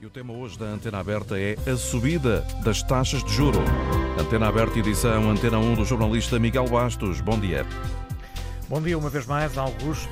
E o tema hoje da Antena Aberta é a subida das taxas de juro. Antena Aberta, edição Antena 1 do jornalista Miguel Bastos. Bom dia. Bom dia uma vez mais, Augusto.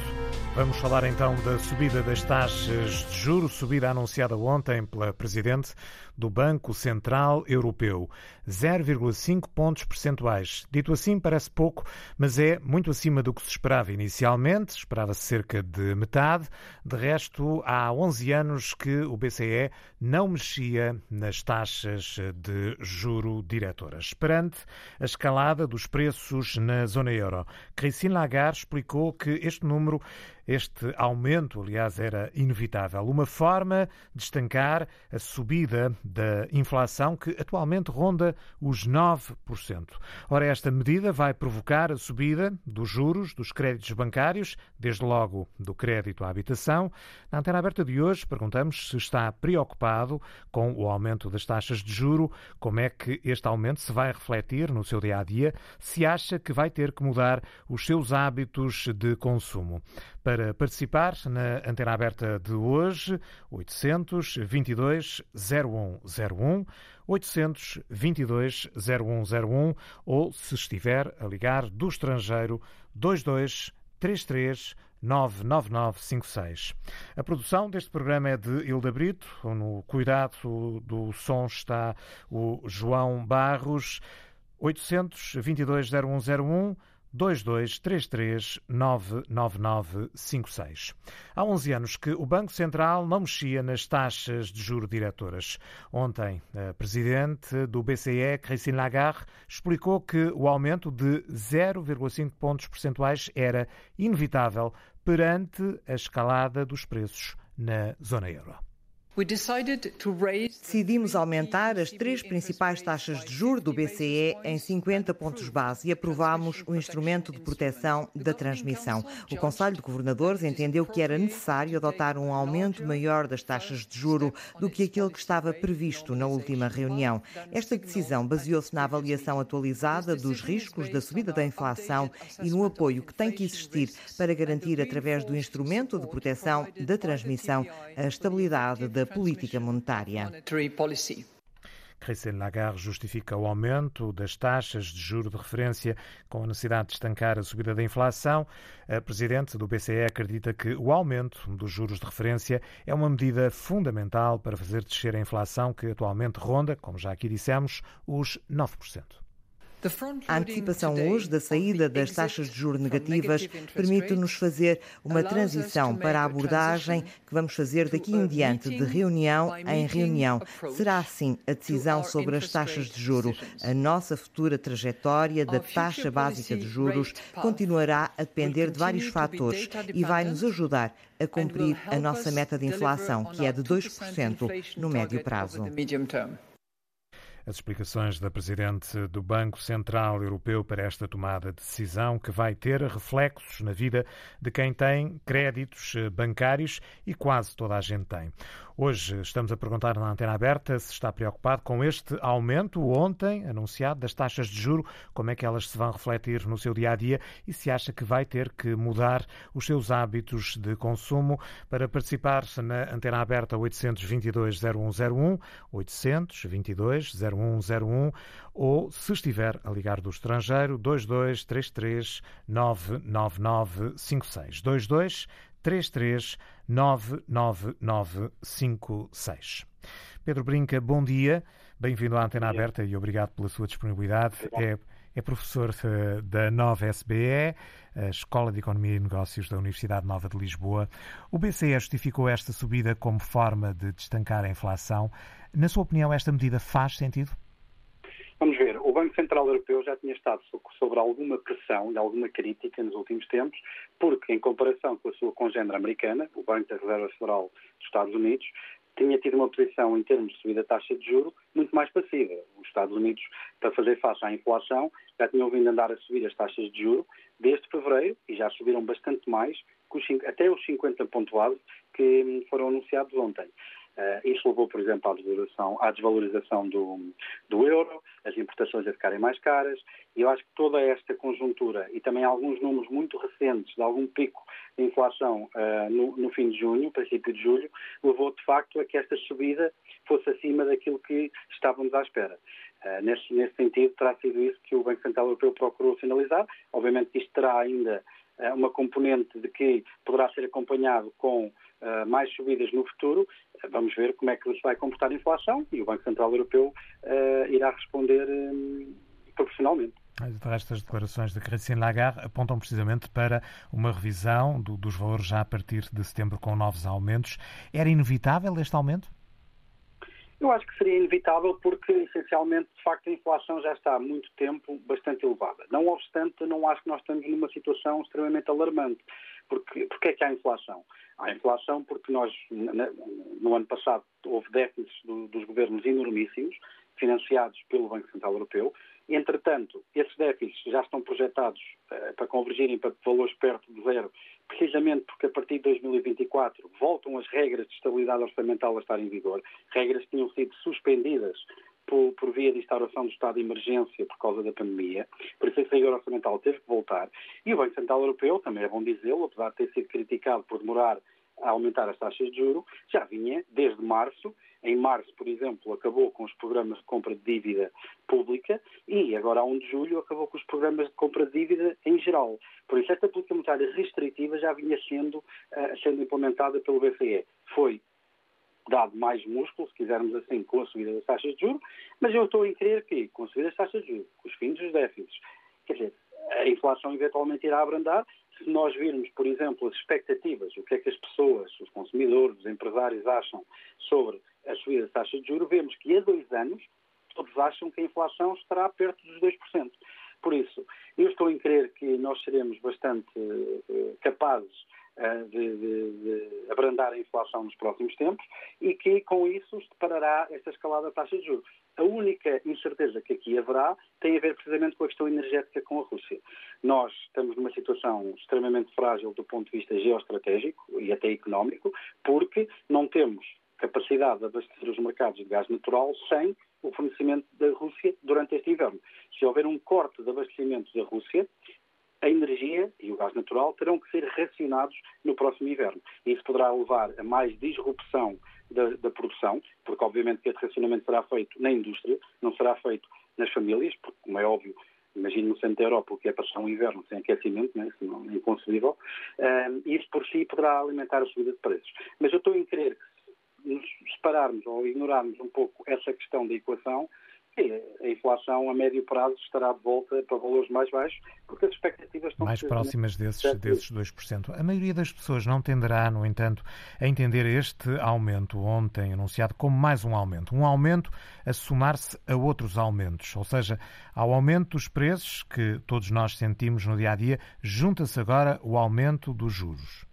Vamos falar então da subida das taxas de juros, subida anunciada ontem pela Presidente do Banco Central Europeu. 0,5 pontos percentuais. Dito assim, parece pouco, mas é muito acima do que se esperava inicialmente. Esperava-se cerca de metade. De resto, há 11 anos que o BCE não mexia nas taxas de juro diretoras. Perante a escalada dos preços na zona euro, Christine Lagarde explicou que este número este aumento, aliás, era inevitável. Uma forma de estancar a subida da inflação, que atualmente ronda os 9%. Ora, esta medida vai provocar a subida dos juros dos créditos bancários, desde logo do crédito à habitação. Na antena aberta de hoje, perguntamos se está preocupado com o aumento das taxas de juro, como é que este aumento se vai refletir no seu dia a dia, se acha que vai ter que mudar os seus hábitos de consumo. Para participar na antena aberta de hoje, 822 0101 822 0101 ou, se estiver a ligar do estrangeiro, 2233 99956. A produção deste programa é de Hilda Brito, no cuidado do som está o João Barros, 822 0101 2233-99956. Há 11 anos que o Banco Central não mexia nas taxas de juro diretoras. Ontem, a presidente do BCE, Christine Lagarde, explicou que o aumento de 0,5 pontos percentuais era inevitável perante a escalada dos preços na zona euro. Decidimos aumentar as três principais taxas de juros do BCE em 50 pontos base e aprovámos o instrumento de proteção da transmissão. O Conselho de Governadores entendeu que era necessário adotar um aumento maior das taxas de juro do que aquele que estava previsto na última reunião. Esta decisão baseou-se na avaliação atualizada dos riscos da subida da inflação e no apoio que tem que existir para garantir, através do instrumento de proteção da transmissão, a estabilidade da política monetária. Christine Lagarde justifica o aumento das taxas de juro de referência com a necessidade de estancar a subida da inflação. A presidente do BCE acredita que o aumento dos juros de referência é uma medida fundamental para fazer descer a inflação que atualmente ronda, como já aqui dissemos, os 9%. A antecipação hoje da saída das taxas de juros negativas permite-nos fazer uma transição para a abordagem que vamos fazer daqui em diante, de reunião em reunião. Será assim a decisão sobre as taxas de juros. A nossa futura trajetória da taxa básica de juros continuará a depender de vários fatores e vai nos ajudar a cumprir a nossa meta de inflação, que é de 2% no médio prazo. As explicações da Presidente do Banco Central Europeu para esta tomada de decisão que vai ter reflexos na vida de quem tem créditos bancários e quase toda a gente tem. Hoje estamos a perguntar na antena aberta se está preocupado com este aumento ontem anunciado das taxas de juro, como é que elas se vão refletir no seu dia a dia e se acha que vai ter que mudar os seus hábitos de consumo. Para participar na antena aberta 822 0101, 822 0101 ou, se estiver a ligar do estrangeiro, 2233 99956. 22 33 99956. Pedro Brinca, bom dia. Bem-vindo à Antena Aberta e obrigado pela sua disponibilidade. É, é professor eh, da Nova SBE, a Escola de Economia e Negócios da Universidade Nova de Lisboa. O BCE justificou esta subida como forma de destancar a inflação. Na sua opinião, esta medida faz sentido? Vamos ver, o Banco Central Europeu já tinha estado sobre alguma pressão e alguma crítica nos últimos tempos, porque, em comparação com a sua congênere americana, o Banco da Reserva Federal dos Estados Unidos, tinha tido uma posição em termos de subida da taxa de juro muito mais passiva. Os Estados Unidos, para fazer face à inflação, já tinham vindo andar a subir as taxas de juro desde fevereiro e já subiram bastante mais, até os 50 pontos que foram anunciados ontem. Uh, isso levou, por exemplo, à à desvalorização do, do, euro, as importações a ficarem mais caras, e eu acho que toda esta conjuntura e também alguns números muito recentes de algum pico de inflação uh, no, no, fim de junho, princípio de julho, levou de facto a que esta subida fosse acima daquilo que estávamos à espera. Uh, nesse, nesse, sentido, terá sido isso que o Banco Central Europeu procurou sinalizar. Obviamente isto terá ainda uma componente de que poderá ser acompanhado com uh, mais subidas no futuro, vamos ver como é que se vai comportar a inflação e o Banco Central Europeu uh, irá responder um, proporcionalmente. Estas declarações de Christine Lagarde apontam precisamente para uma revisão do, dos valores já a partir de setembro com novos aumentos. Era inevitável este aumento? Eu acho que seria inevitável porque, essencialmente, de facto, a inflação já está há muito tempo bastante elevada. Não obstante, não acho que nós estamos numa situação extremamente alarmante. Porque, porque é que há inflação? Há inflação porque nós, no ano passado, houve déficits do, dos governos enormíssimos, financiados pelo Banco Central Europeu. Entretanto, esses déficits já estão projetados uh, para convergirem para valores perto de zero, precisamente porque a partir de 2024 voltam as regras de estabilidade orçamental a estar em vigor, regras que tinham sido suspendidas por, por, via de instauração do estado de emergência por causa da pandemia. Por isso, esse rigor orçamental teve que voltar. E o Banco Central Europeu, também é bom dizê-lo, apesar de ter sido criticado por demorar a aumentar as taxas de juro, já vinha desde março. Em março, por exemplo, acabou com os programas de compra de dívida pública e agora, a 1 de julho, acabou com os programas de compra de dívida em geral. Por isso, esta política monetária restritiva já vinha sendo, uh, sendo implementada pelo BCE. Foi dado mais músculo, se quisermos assim, com a subida das taxas de juros, mas eu estou a crer que, com a subida das taxas de juros, com os fins dos déficits, quer dizer, a inflação eventualmente irá abrandar. Se nós virmos, por exemplo, as expectativas, o que é que as pessoas, os consumidores, os empresários acham sobre a subida das taxas de juros, vemos que há dois anos todos acham que a inflação estará perto dos 2%. Por isso, eu estou em crer que nós seremos bastante uh, capazes eh, de, de, de, abrandar a inflação nos próximos tempos e que com isso se deparará esta escalada da taxa de juros. A única incerteza que aqui haverá tem a ver precisamente com a questão energética com a Rússia. Nós estamos numa situação extremamente frágil do ponto de vista geoestratégico e até económico, porque não temos capacidade de abastecer os mercados de gás natural sem o fornecimento da Rússia durante este inverno. Se houver um corte de abastecimento da Rússia, a energia e o gás natural terão que ser racionados no próximo inverno. Isso poderá levar a mais disrupção da, da, produção, porque obviamente que esse racionamento será feito na indústria, não será feito nas famílias, porque, como é óbvio, imagino no centro da Europa o que é passar um inverno sem aquecimento, né? isso não é inconcebível, e isso por si poderá alimentar a subida de preços. Mas eu estou em crer que se nos separarmos ou ignorarmos um pouco essa questão da equação, a inflação a médio prazo estará de volta para valores mais baixos, porque as expectativas estão... Mais próximas desses, desses 2%. A maioria das pessoas não tenderá, no entanto, a entender este aumento ontem anunciado como mais um aumento. Um aumento a somar-se a outros aumentos, ou seja, ao aumento dos preços que todos nós sentimos no dia-a-dia, -dia, junta-se agora o aumento dos juros.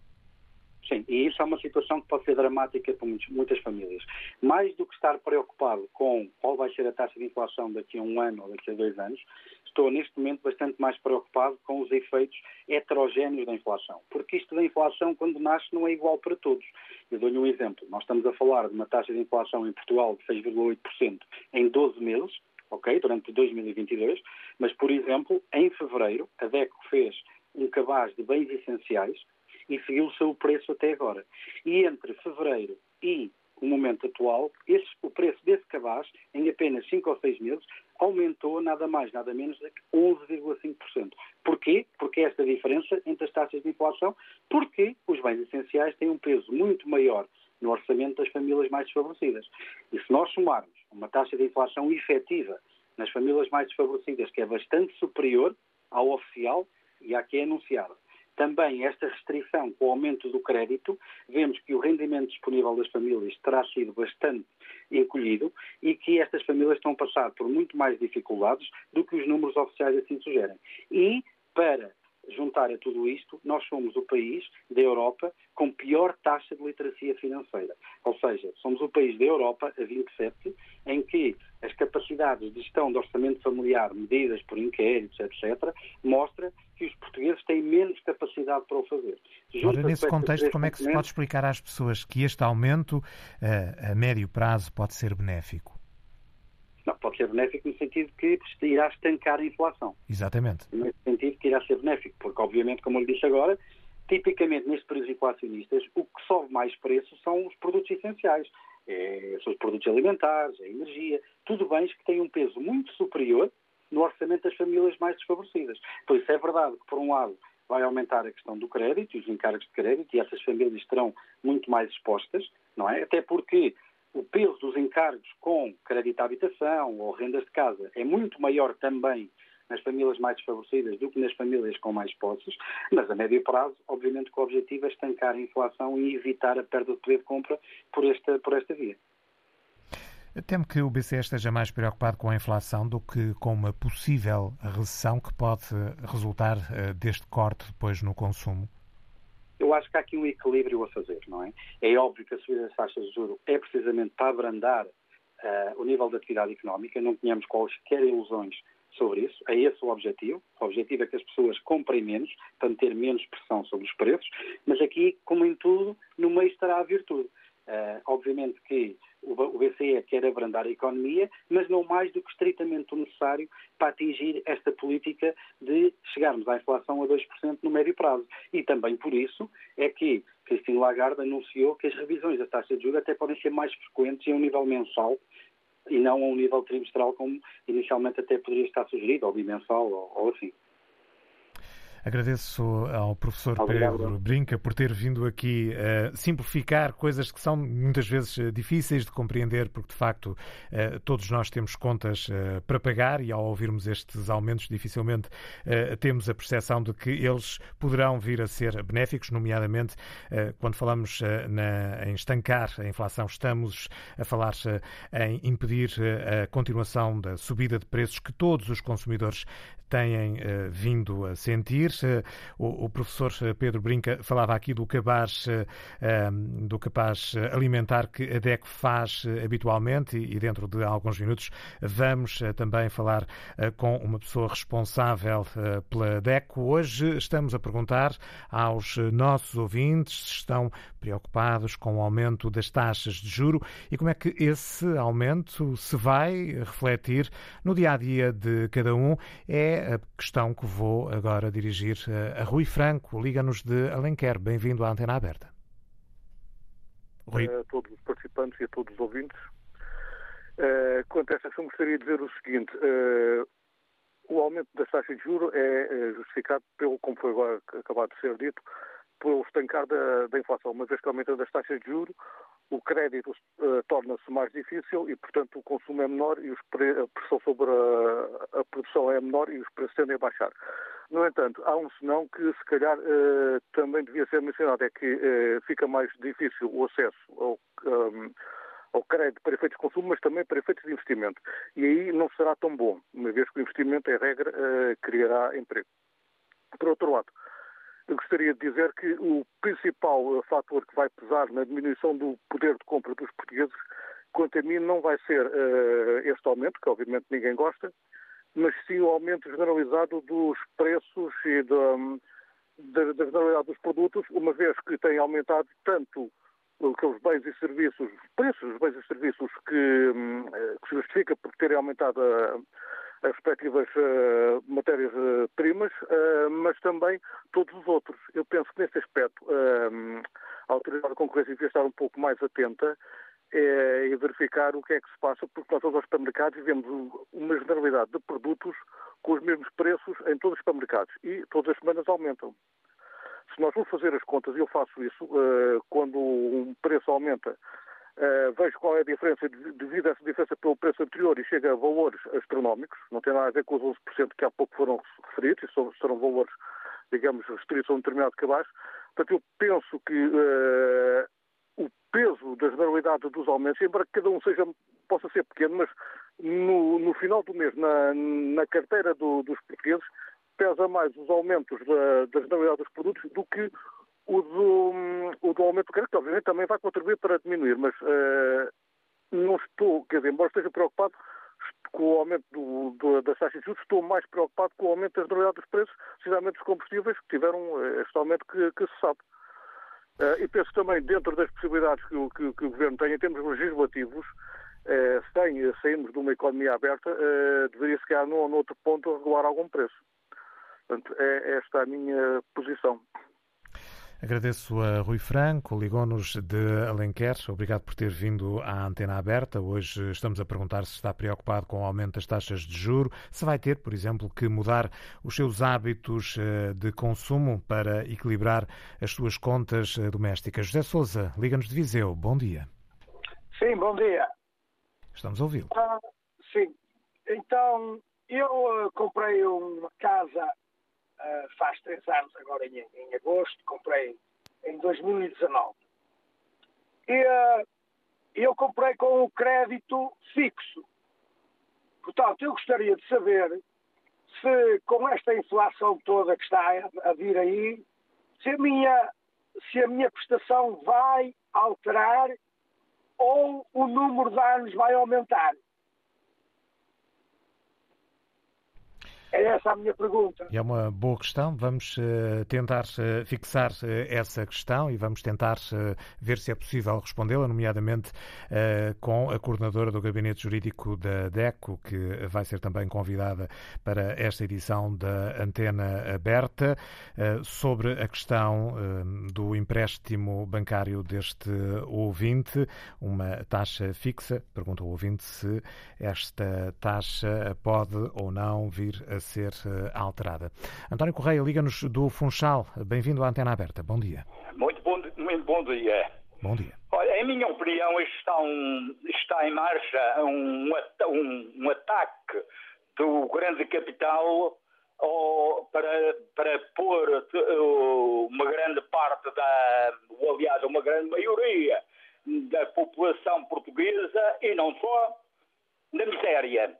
Sim, e isso é uma situação que pode ser dramática para muitas famílias. Mais do que estar preocupado com qual vai ser a taxa de inflação daqui a um ano ou daqui a dois anos, estou neste momento bastante mais preocupado com os efeitos heterogéneos da inflação. Porque isto da inflação, quando nasce, não é igual para todos. Eu dou-lhe um exemplo. Nós estamos a falar de uma taxa de inflação em Portugal de 6,8% em 12 meses, ok, durante 2022, mas, por exemplo, em fevereiro, a DECO fez um cabaz de bens essenciais e seguiu o seu preço até agora. E entre fevereiro e o momento atual, esse, o preço desse cabaz, em apenas 5 ou 6 meses, aumentou nada mais, nada menos que 11,5%. Porquê? Porque esta diferença entre as taxas de inflação, porque os bens essenciais têm um peso muito maior no orçamento das famílias mais desfavorecidas. E se nós somarmos uma taxa de inflação efetiva nas famílias mais desfavorecidas, que é bastante superior ao oficial e à que é anunciada, também esta restrição com o aumento do crédito, vemos que o rendimento disponível das famílias terá sido bastante encolhido e que estas famílias estão a passar por muito mais dificuldades do que os números oficiais assim sugerem. E para juntar a tudo isto, nós somos o país da Europa com pior taxa de literacia financeira. Ou seja, somos o país da Europa, a 27, em que as capacidades de gestão do orçamento familiar medidas por inquéritos, etc., mostra que os portugueses têm menos capacidade para o fazer. Ora, nesse contexto, como é que se pode explicar às pessoas que este aumento a, a médio prazo pode ser benéfico? Pode ser benéfico no sentido que irá estancar a inflação. Exatamente. Nesse sentido que irá ser benéfico, porque obviamente, como eu lhe disse agora, tipicamente nestes períodos inflacionistas, o que sobe mais preço são os produtos essenciais. É, são os produtos alimentares, a energia, tudo bens que têm um peso muito superior no orçamento das famílias mais desfavorecidas. Por isso é verdade que, por um lado, vai aumentar a questão do crédito, os encargos de crédito, e essas famílias estarão muito mais expostas, não é? Até porque o peso dos encargos com crédito à habitação ou rendas de casa é muito maior também nas famílias mais desfavorecidas do que nas famílias com mais posses, mas a médio prazo, obviamente que o objetivo é estancar a inflação e evitar a perda de poder de compra por esta, por esta via. Temo que o BCE esteja mais preocupado com a inflação do que com uma possível recessão que pode resultar eh, deste corte depois no consumo? Eu acho que há aqui um equilíbrio a fazer, não é? É óbvio que a subida das taxas de juros é precisamente para abrandar uh, o nível de atividade económica, não tenhamos quaisquer ilusões sobre isso, é esse o objetivo. O objetivo é que as pessoas comprem menos, para ter menos pressão sobre os preços, mas aqui, como em tudo, no meio estará a virtude. Uh, obviamente que o BCE quer abrandar a economia, mas não mais do que estritamente o necessário para atingir esta política de chegarmos à inflação a 2% no médio prazo. E também por isso é que Christine Lagarde anunciou que as revisões da taxa de juros até podem ser mais frequentes em um nível mensal e não a um nível trimestral como inicialmente até poderia estar sugerido, ou bimensal, ou, ou assim. Agradeço ao professor Obrigado. Pedro Brinca por ter vindo aqui uh, simplificar coisas que são muitas vezes uh, difíceis de compreender, porque de facto uh, todos nós temos contas para pagar e ao ouvirmos estes aumentos dificilmente temos a percepção de que eles poderão vir a ser benéficos, nomeadamente quando falamos na, em estancar a inflação, estamos a falar em impedir a continuação da subida de preços que todos os consumidores têm vindo a sentir. O, o, professor Pedro Brinca falava aqui do cabaz, ehm, do capaz alimentar que a DECO faz eh, habitualmente e dentro de alguns minutos vamos eh, também falar eh, com uma pessoa responsável pela DECO. Hoje estamos a perguntar aos nossos ouvintes se estão preocupados com o aumento das taxas de juro e como é que esse aumento se vai refletir no dia a dia de cada um. É a questão que vou agora dirigir a Rui Franco, liga-nos de Alenquer. Bem-vindo à Antena Aberta. Rui. A todos os participantes e a todos os ouvintes. Uh, quanto a esta questão, gostaria de dizer o seguinte. Uh, o aumento das taxas de juros é justificado pelo, como foi agora acabado de ser dito, pelo estancar da, da inflação. Uma vez que aumentando as taxas de juros, o crédito uh, torna-se mais difícil e, portanto, o consumo é menor e a pressão sobre a, a, produção é menor e os preços tendem a baixar. No entanto, há um senão que, se calhar, uh, também devia ser mencionado, é que uh, fica mais difícil o acesso ao, um, ao crédito para efeitos de consumo, mas também para efeitos de investimento. E aí não será tão bom, uma vez que o investimento, em regra, criará emprego. Por outro lado, eu gostaria de dizer que o principal fator que vai pesar na diminuição do poder de compra dos portugueses, quanto a mim, não vai ser uh, este aumento, que obviamente ninguém gosta, mas sim o aumento generalizado dos preços e da, da, da generalidade dos produtos, uma vez que tem aumentado tanto aqueles bens e serviços, os preços dos bens e serviços que, hum, que se justifica por terem aumentado a as respectivas uh, matérias-primas, uh, mas também todos os outros. Eu penso que nesse aspecto a Autoridade da Concorrência devia estar um pouco mais atenta e verificar o que é que se passa, porque nós todos os supermercados vemos uma generalidade de produtos com os mesmos preços em todos os supermercados e todas as semanas aumentam. Se nós vamos fazer as contas, e eu faço isso, uh, quando um preço aumenta Uh, vejo qual é a diferença devido a essa diferença pelo preço anterior e chega a valores astronómicos, não tem nada a ver com os 11% que há pouco foram referidos, e serão valores, digamos, restritos a um determinado cabaz. Portanto, eu penso que uh, o peso da generalidade dos aumentos, embora cada um seja, possa ser pequeno, mas no, no final do mês, na, na carteira do, dos portugueses, pesa mais os aumentos da, da generalidade dos produtos do que o do, o do aumento do crédito, obviamente também vai contribuir para diminuir, mas uh, não estou, quer dizer, embora esteja preocupado com o aumento do, do, das taxas de juros, estou mais preocupado com o aumento da generalidade dos preços, precisamente dos combustíveis, que tiveram uh, este aumento que, que se sabe. Uh, e penso também, dentro das possibilidades que o, que, que o Governo tem em termos legislativos, uh, sem sairmos de uma economia aberta, uh, deveria se calhar, num, num outro ponto, regular algum preço. Portanto, é esta a minha posição. Agradeço a Rui Franco, ligou-nos de Alenquer. Obrigado por ter vindo à antena aberta. Hoje estamos a perguntar se está preocupado com o aumento das taxas de juro, se vai ter, por exemplo, que mudar os seus hábitos eh, de consumo para equilibrar as suas contas eh, domésticas. José Souza, liga-nos de Viseu. Bom dia. Sim, bom dia. Estamos a ouvi-lo. Ah, sim. Então, eu uh, comprei uma casa uh, faz três anos, agora em, em, agosto, comprei em 2019. E uh, eu comprei com o crédito fixo. Portanto, eu gostaria de saber se com esta inflação toda que está a vir aí, se a minha, se a minha prestação vai alterar ou o número de anos vai aumentar. É essa a minha pergunta. É uma boa questão. Vamos uh, tentar uh, fixar uh, essa questão e vamos tentar ver se é possível respondê-la, nomeadamente com a coordenadora do Gabinete Jurídico da DECO, que vai ser também convidada para esta edição da Antena Aberta, sobre a questão do empréstimo bancário deste ouvinte, uma taxa fixa. Pergunta o ouvinte se esta taxa pode ou não vir a ser uh, alterada. António Correia, liga-nos do Funchal. Bem-vindo à Antena Aberta. Bom dia. Muito bom, muito bom dia. Bom dia. Olha, em minha opinião, está, um, está em marcha um, um, um ataque do grande capital para, para pôr uh, uma grande parte da, ou aliás, uma grande maioria da população portuguesa e não só, na miséria.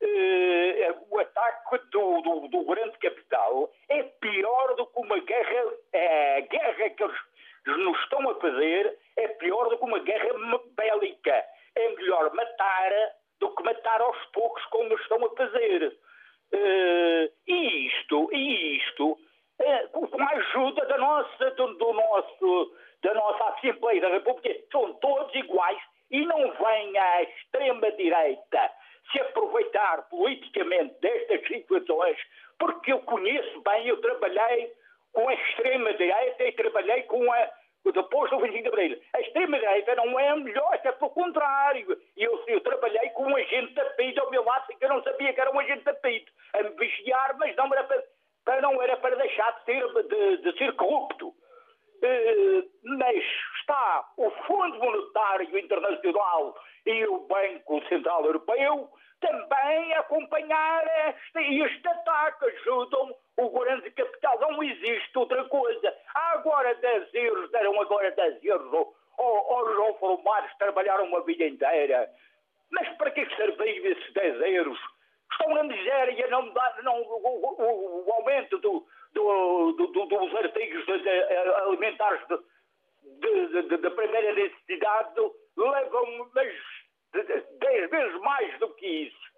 Uh, o ataque do, do, do, grande capital é pior do que uma guerra. É, a guerra que eles nos estão a fazer é pior do que uma guerra bélica. É melhor matar do que matar aos poucos, como estão a fazer. Uh, e isto, e isto, uh, com a ajuda da nossa, do, do, nosso, da nossa Assembleia da República, são todos iguais e não vem a extrema-direita se aproveitar politicamente destas situações, porque eu conheço bem, eu trabalhei com a extrema-direita e trabalhei com a. Depois do 25 de Abril. A extrema-direita não é a melhor, até pelo contrário. Eu, eu trabalhei com um agente da PID ao meu lado, que eu não sabia que era um agente da PID, a me vigiar, mas não era para, para não era para deixar de ser, de, de ser corrupto. Uh, mas está o Fundo Monetário Internacional e o Banco Central Europeu também acompanhar este, este ataque, ajudam o grande capital. Não existe outra coisa. Agora 10 euros, deram agora 10 euros aos, reformados trabalharam uma vida inteira. Mas para que serviram esses 10 euros? Estão na miséria, não dá não, o, o, o aumento do, do, do, dos artigos alimentares da primeira necessidade levam mas dez vezes mais do que isso.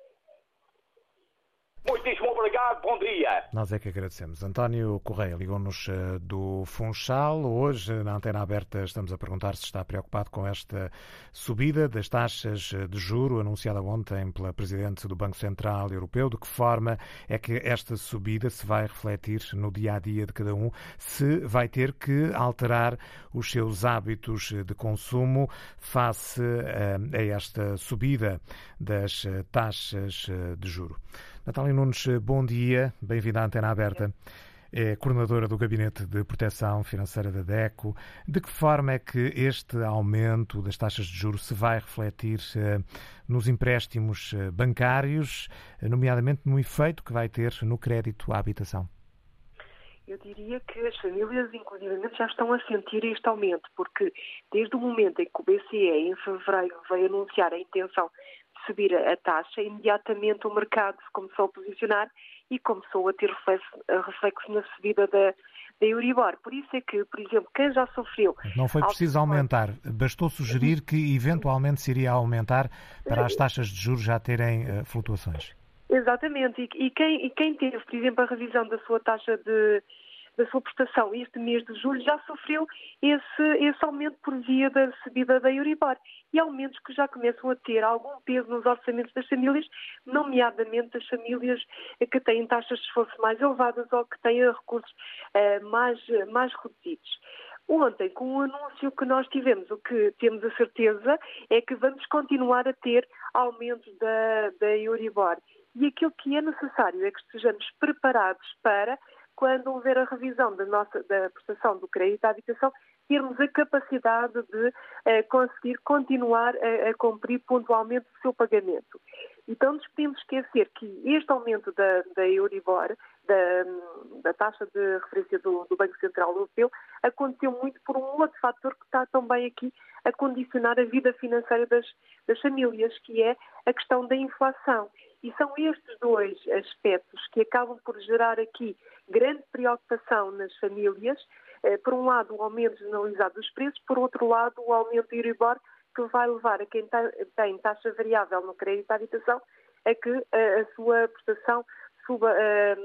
Muitíssimo obrigado, bom dia. Nós é que agradecemos. António Correia ligou-nos eh, do Funchal. Hoje, na antena aberta, estamos a perguntar se está preocupado com esta subida das taxas de juro anunciada ontem pela Presidente do Banco Central Europeu. De que forma é que esta subida se vai refletir no dia a dia de cada um? Se vai ter que alterar os seus hábitos de consumo face eh, a esta subida das eh, taxas de juro. Natália Nunes, bom dia, bem-vinda à Antena Aberta. É coordenadora do Gabinete de Proteção Financeira da DECO. De que forma é que este aumento das taxas de juros se vai refletir eh, nos empréstimos eh, bancários, nomeadamente no efeito que vai ter no crédito à habitação? Eu diria que as famílias, inclusivamente, já estão a sentir este aumento, porque desde o momento em que o BCE, em fevereiro, veio anunciar a intenção subir a taxa, imediatamente o mercado se começou a posicionar e começou a ter reflexo na subida da, da Euribor. Por isso é que, por exemplo, quem já sofreu. Não foi preciso aumentar, bastou sugerir que eventualmente se iria aumentar para as taxas de juros já terem uh, flutuações. Exatamente, e, e, quem, e quem teve, por exemplo, a revisão da sua taxa de, da sua prestação este mês de julho já sofreu esse, esse aumento por via da subida da Euribor. E aumentos que já começam a ter algum peso nos orçamentos das famílias, nomeadamente das famílias que têm taxas de esforço mais elevadas ou que têm recursos uh, mais, mais reduzidos. Ontem, com o anúncio que nós tivemos, o que temos a certeza é que vamos continuar a ter aumentos da, da Euribor. E aquilo que é necessário é que estejamos preparados para quando houver a revisão da, nossa, da prestação do crédito à habitação, termos a capacidade de eh, conseguir continuar a, a, cumprir pontualmente o seu pagamento. Então, nos podemos esquecer que este aumento da, da Euribor, da, da, taxa de referência do, do, Banco Central Europeu, aconteceu muito por um outro fator que está também aqui a condicionar a vida financeira das, das famílias, que é a questão da inflação. E são estes dois aspectos que acabam por gerar aqui grande preocupação nas famílias. Eh, por um lado, o aumento generalizado dos preços, por outro lado, o aumento do Euribor, que vai levar a quem tem taxa variável no crédito à habitação a que eh, a sua prestação suba eh,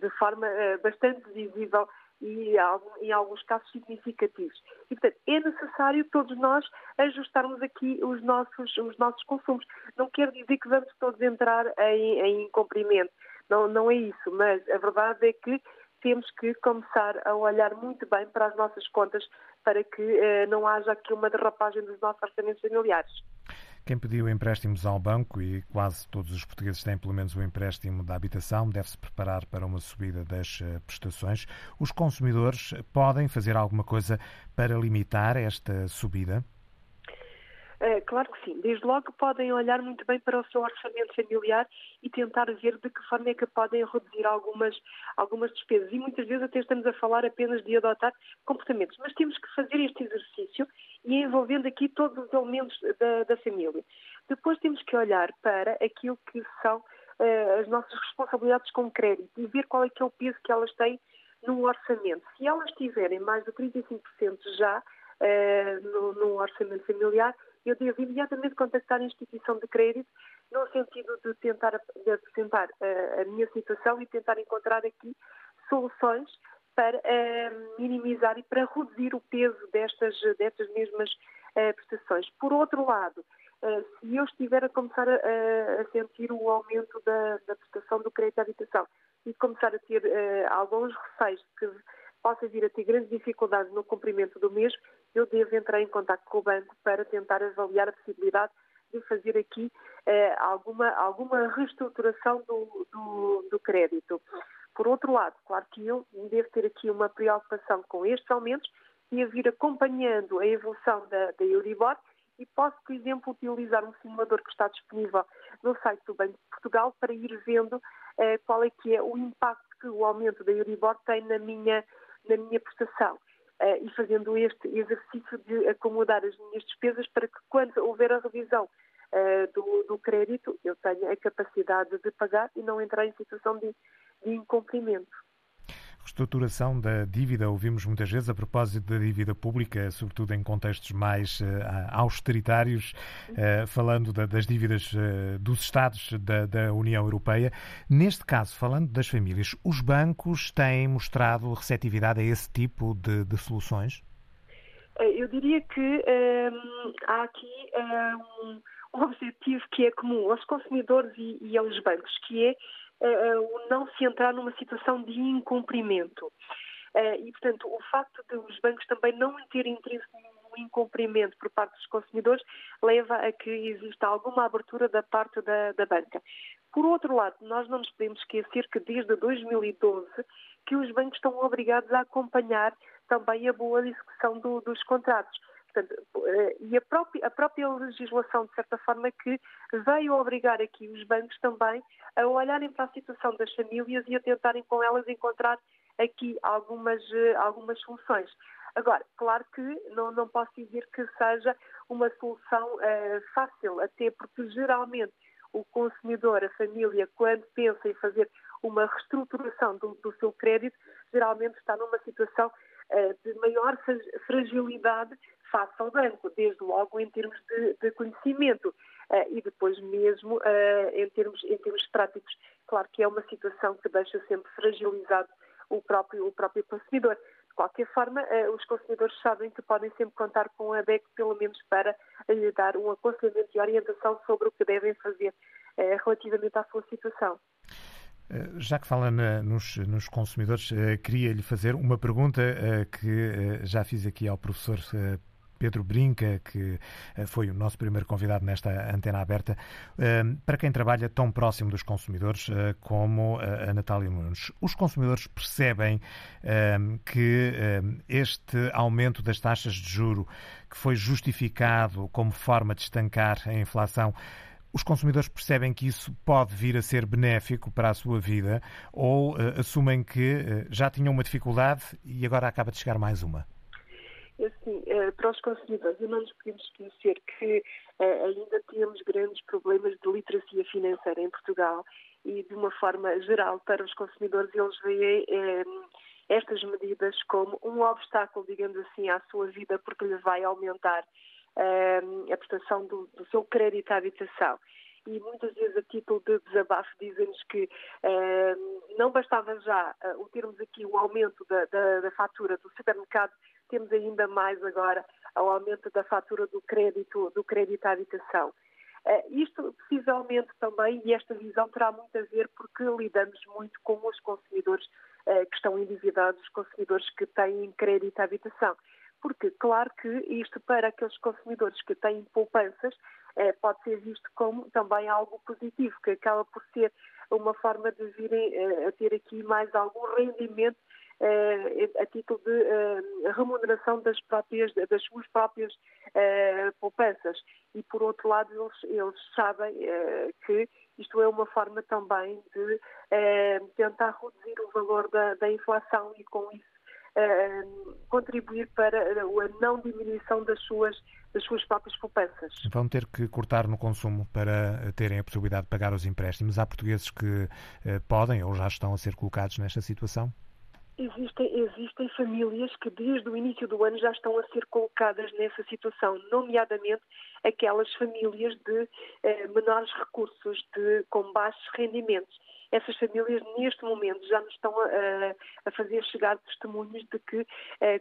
de forma bastante visível e em alguns casos significativos. E, portanto, é necessário todos nós ajustarmos aqui os nossos, os nossos consumos. Não quer dizer que vamos todos entrar em, em incumprimento, não, não é isso, mas a verdade é que temos que começar a olhar muito bem para as nossas contas para que eh, não haja aqui uma derrapagem dos nossos orçamentos familiares. Quem pediu empréstimos ao banco, e quase todos os portugueses têm pelo menos um empréstimo da habitação, deve-se preparar para uma subida das eh, prestações. Os consumidores podem fazer alguma coisa para limitar esta subida? Uh, claro que sim. Desde logo podem olhar muito bem para o seu orçamento familiar e tentar ver de que forma é que podem reduzir algumas, algumas despesas. E muitas vezes até estamos a falar apenas de adotar comportamentos. Mas temos que fazer este exercício e envolvendo aqui todos os elementos da, da família. Depois temos que olhar para aquilo que são uh, as nossas responsabilidades com crédito e ver qual é que é o peso que elas têm no orçamento. Se elas tiverem mais de 35% já uh, no, no orçamento familiar, eu devo imediatamente contactar a instituição de crédito no sentido de tentar apresentar uh, a minha situação e tentar encontrar aqui soluções para uh, minimizar e para reduzir o peso destas, destas mesmas uh, prestações. Por outro lado, se eu estiver a começar a, a sentir o aumento da, da, prestação do crédito à habitação e começar a ter alguns receios que possa vir a ter grandes dificuldades no cumprimento do mesmo, eu devo entrar em contato com o banco para tentar avaliar a possibilidade de fazer aqui eh, alguma, alguma reestruturação do, do, do, crédito. Por outro lado, claro que eu devo ter aqui uma preocupação com estes aumentos e a vir acompanhando a evolução da, da Euribor e posso, por exemplo, utilizar um simulador que está disponível no site do Banco de Portugal para ir vendo eh, qual é que é o impacto que o aumento da Euribor tem na minha, na minha prestação. Uh, e fazendo este exercício de acomodar as minhas despesas para que, quando houver a revisão uh, do, do, crédito, eu tenha a capacidade de pagar e não entrar em situação de, de incumprimento reestruturação da dívida. Ouvimos muitas vezes a propósito da dívida pública, sobretudo em contextos mais uh, austeritários, uh, falando da, das dívidas uh, dos Estados da, da, União Europeia. Neste caso, falando das famílias, os bancos têm mostrado receptividade a esse tipo de, de soluções? Eu diria que um, há aqui um, um objetivo que é comum aos consumidores e, e aos bancos, que é o não se entrar numa situação de incumprimento. Uh, e, portanto, o facto de os bancos também não terem interesse no incumprimento por parte dos consumidores leva a que exista alguma abertura da parte da, da banca. Por outro lado, nós não nos podemos esquecer que desde 2012 que os bancos estão obrigados a acompanhar também a boa execução do, dos contratos. Portanto, eh, e a própria, a própria legislação, de certa forma, que veio obrigar aqui os bancos também a olharem para a situação das famílias e a tentarem com elas encontrar aqui algumas, eh, algumas soluções. Agora, claro que não, não posso dizer que seja uma solução uh, fácil, até porque geralmente o consumidor, a família, quando pensa em fazer uma reestruturação do, do seu crédito, geralmente está numa situação de maior fragilidade face ao banco, desde logo em termos de, de conhecimento uh, e depois mesmo uh, em, termos, em termos práticos. Claro que é uma situação que deixa sempre fragilizado o próprio, o próprio consumidor. De qualquer forma, os consumidores sabem que podem sempre contar com a BEC, pelo menos para lhe dar um aconselhamento e orientação sobre o que devem fazer relativamente à sua situação. Eh, já que fala na, nos, nos, consumidores, eh, queria-lhe fazer uma pergunta eh, que já fiz aqui ao professor Pedro Brinca, que foi o nosso primeiro convidado nesta antena aberta, para quem trabalha tão próximo dos consumidores como a Natália Nunes. Os consumidores percebem que este aumento das taxas de juro, que foi justificado como forma de estancar a inflação, os consumidores percebem que isso pode vir a ser benéfico para a sua vida ou uh, assumem que uh, já tinham uma dificuldade e agora acaba de chegar mais uma? É assim, uh, para os consumidores, não nos podemos esquecer que ainda temos grandes problemas de literacia financeira em Portugal e, de uma forma geral, para os consumidores, eles veem estas medidas como um obstáculo, digamos assim, à sua vida, porque lhe vai aumentar a prestação do, do seu crédito à habitação e muitas vezes a título de desabafo dizem-nos que uh, não bastava já uh, o termos aqui o aumento da, da, da, fatura do supermercado, temos ainda mais agora o aumento da fatura do crédito, do crédito à habitação. Uh, isto possivelmente também, e esta visão terá muito a ver porque lidamos muito com os consumidores que estão endividados, os consumidores que têm crédito à habitação porque, claro que isto para aqueles consumidores que têm poupanças eh, pode ser visto como também algo positivo, que acaba por ser uma forma de virem eh, a ter aqui mais algum rendimento eh, a título de remuneração das, próprias, das suas próprias poupanças. E, por outro lado, eles, eles sabem que isto é uma forma também de tentar reduzir o valor da, da inflação e, com isso, contribuir para a não diminuição das suas, das suas próprias poupanças. Vão ter que cortar no consumo para terem a possibilidade de pagar os empréstimos. Há portugueses que uh, podem ou já estão a ser colocados nesta situação? Existem, existem famílias que desde o início do ano já estão a ser colocadas nessa situação, nomeadamente aquelas famílias de eh, menores recursos, de, com baixos rendimentos essas famílias neste momento já nos estão a, a fazer chegar testemunhos de que eh,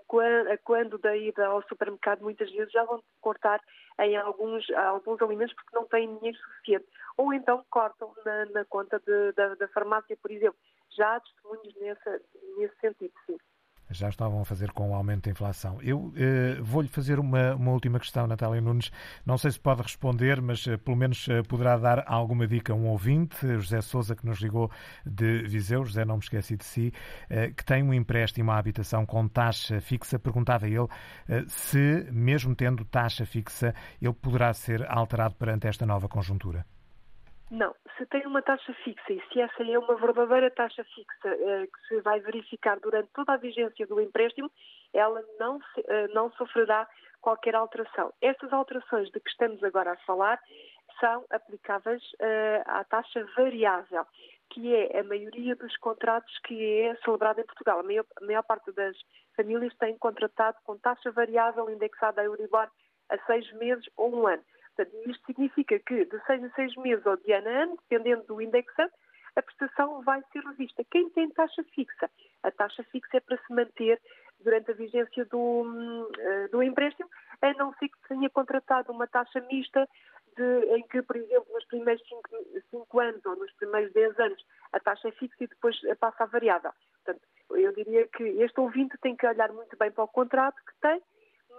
quando da ida ao supermercado muitas vezes já vão cortar em alguns, alguns alimentos porque não têm dinheiro suficiente. Ou então cortam na, na conta de, da, da farmácia, por exemplo. Já há testemunhos nessa, nesse sentido, sim já estavam a fazer com o aumento da inflação. Eu eh, vou-lhe fazer uma, uma, última questão, Natália Nunes. Não sei se pode responder, mas eh, pelo menos eh, poderá dar alguma dica a um ouvinte, José Souza, que nos ligou de Viseu, José, não me esqueci de si, eh, que tem um empréstimo à habitação com taxa fixa. Perguntava ele eh, se, mesmo tendo taxa fixa, ele poderá ser alterado perante esta nova conjuntura. Não, se tem uma taxa fixa e se essa é uma verdadeira taxa fixa eh, que se vai verificar durante toda a vigência do empréstimo, ela não, eh, não sofrerá qualquer alteração. Estas alterações de que estamos agora a falar são aplicáveis eh, à taxa variável, que é a maioria dos contratos que é celebrada em Portugal. A maior, a maior parte das famílias tem contratado com taxa variável indexada a Euribor a seis meses ou um ano. Portanto, isto significa que de seis a seis meses ou de ano a ano, dependendo do indexante, a prestação vai ser revista. Quem tem taxa fixa? A taxa fixa é para se manter durante a vigência do, eh, do empréstimo, a não ser que tenha contratado uma taxa mista de, em que, por exemplo, nos primeiros 5 anos ou nos primeiros 10 anos a taxa é fixa e depois passa a variável. Portanto, eu diria que este ouvinte tem que olhar muito bem para o contrato que tem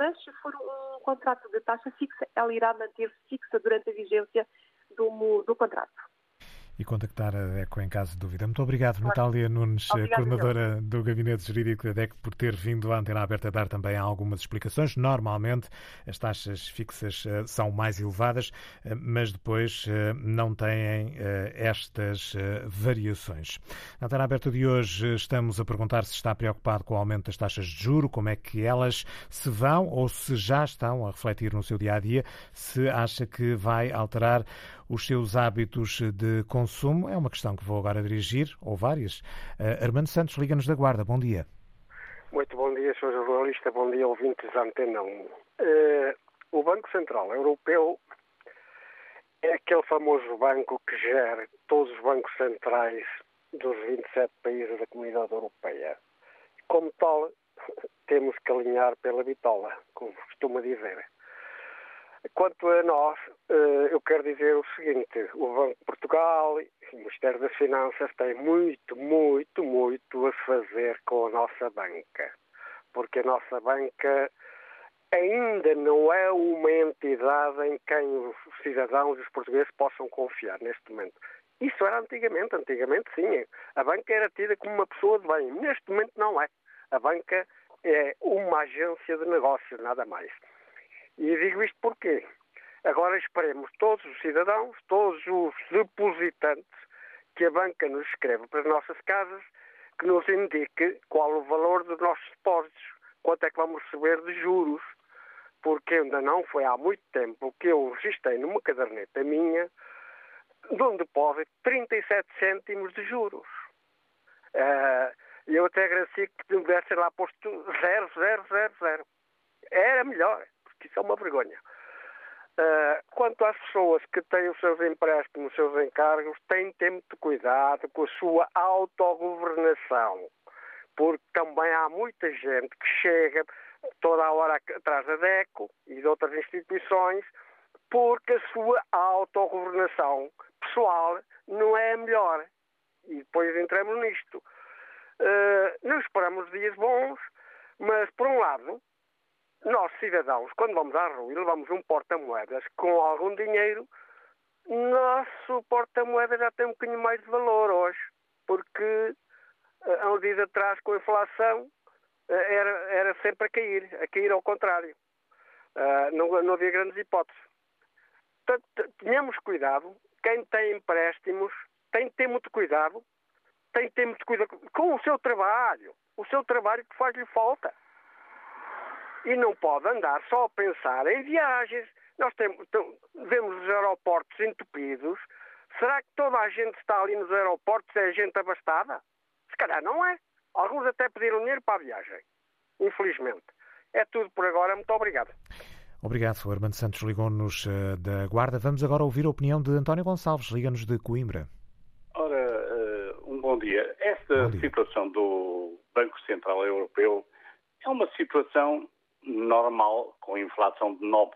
mas se for um contrato de taxa fixa, ela irá manter-se fixa durante a vigência do, do contrato e contactar a DECO em caso de dúvida. Muito obrigado, claro. Natália Nunes, Obrigado, coordenadora do Gabinete Jurídico da DECO, por ter vindo à antena aberta a dar também algumas explicações. Normalmente as taxas fixas uh, são mais elevadas, uh, mas depois não têm estas variações. Na antena aberta de hoje estamos a perguntar se está preocupado com o aumento das taxas de juro, como é que elas se vão ou se já estão a refletir no seu dia a dia, se acha que vai alterar os seus hábitos de consumo é uma questão que vou agora dirigir, ou várias. Uh, Armando Santos, Liga-nos da Guarda. Bom dia. Muito bom dia, Sr. Jornalista. Bom dia, ouvintes da Antena 1. Uh, o Banco Central Europeu é aquele famoso banco que gera todos os bancos centrais dos 27 países da Comunidade Europeia. Como tal, temos que alinhar pela bitola, como costuma dizer. Quanto a nós, eh, eu quero dizer o seguinte: o Banco de Portugal e o Ministério das Finanças têm muito, muito, muito a fazer com a nossa banca. Porque a nossa banca ainda não é uma entidade em quem os cidadãos e os portugueses possam confiar neste momento. Isso era antigamente. Antigamente, sim. A banca era tida como uma pessoa de bem. Neste momento, não é. A banca é uma agência de negócios, nada mais. E digo isto porque agora esperemos todos os cidadãos, todos os depositantes que a banca nos escreve para as nossas casas, que nos indique qual o valor dos nossos depósitos, quanto é que vamos receber de juros, porque ainda não foi há muito tempo que eu registrei numa caderneta minha de um depósito de 37 cêntimos de juros. Uh, eu até agradeci que me dessem lá posto 0, 0, 0, 0. Era melhor, porque isso é uma vergonha. Uh, quanto às pessoas que têm os seus empréstimos, os seus encargos, têm muito cuidado com a sua autogovernação, porque também há muita gente que chega toda a hora atrás da DECO e de outras instituições, porque a sua autogovernação pessoal não é a melhor. E depois entramos nisto. Uh, não esperamos dias bons, mas, por um lado, nós, cidadãos, quando vamos à rua e levamos um porta-moedas com algum dinheiro, nosso porta-moedas já tem um bocadinho mais de valor hoje, porque uh, há uns dias atrás, com a inflação, uh, era, era sempre a cair, a cair ao contrário. Uh, não, não havia grandes hipóteses. Portanto, tenhamos cuidado quem tem empréstimos tem que ter muito cuidado, tem que ter muito cuidado com o seu trabalho, o seu trabalho que faz-lhe falta. E não pode andar só a pensar em viagens. Nós temos, vemos os aeroportos entupidos. Será que toda a gente que está ali nos aeroportos é gente abastada? Se calhar não é. Alguns até pediram dinheiro para a viagem. Infelizmente. É tudo por agora. Muito obrigado. Obrigado, Armando Santos ligou-nos uh, da Guarda. Vamos agora ouvir a opinião de António Gonçalves, liga-nos de Coimbra. Ora, uh, um bom dia. Esta bom dia. situação do Banco Central Europeu é uma situação normal, com inflação de 9%,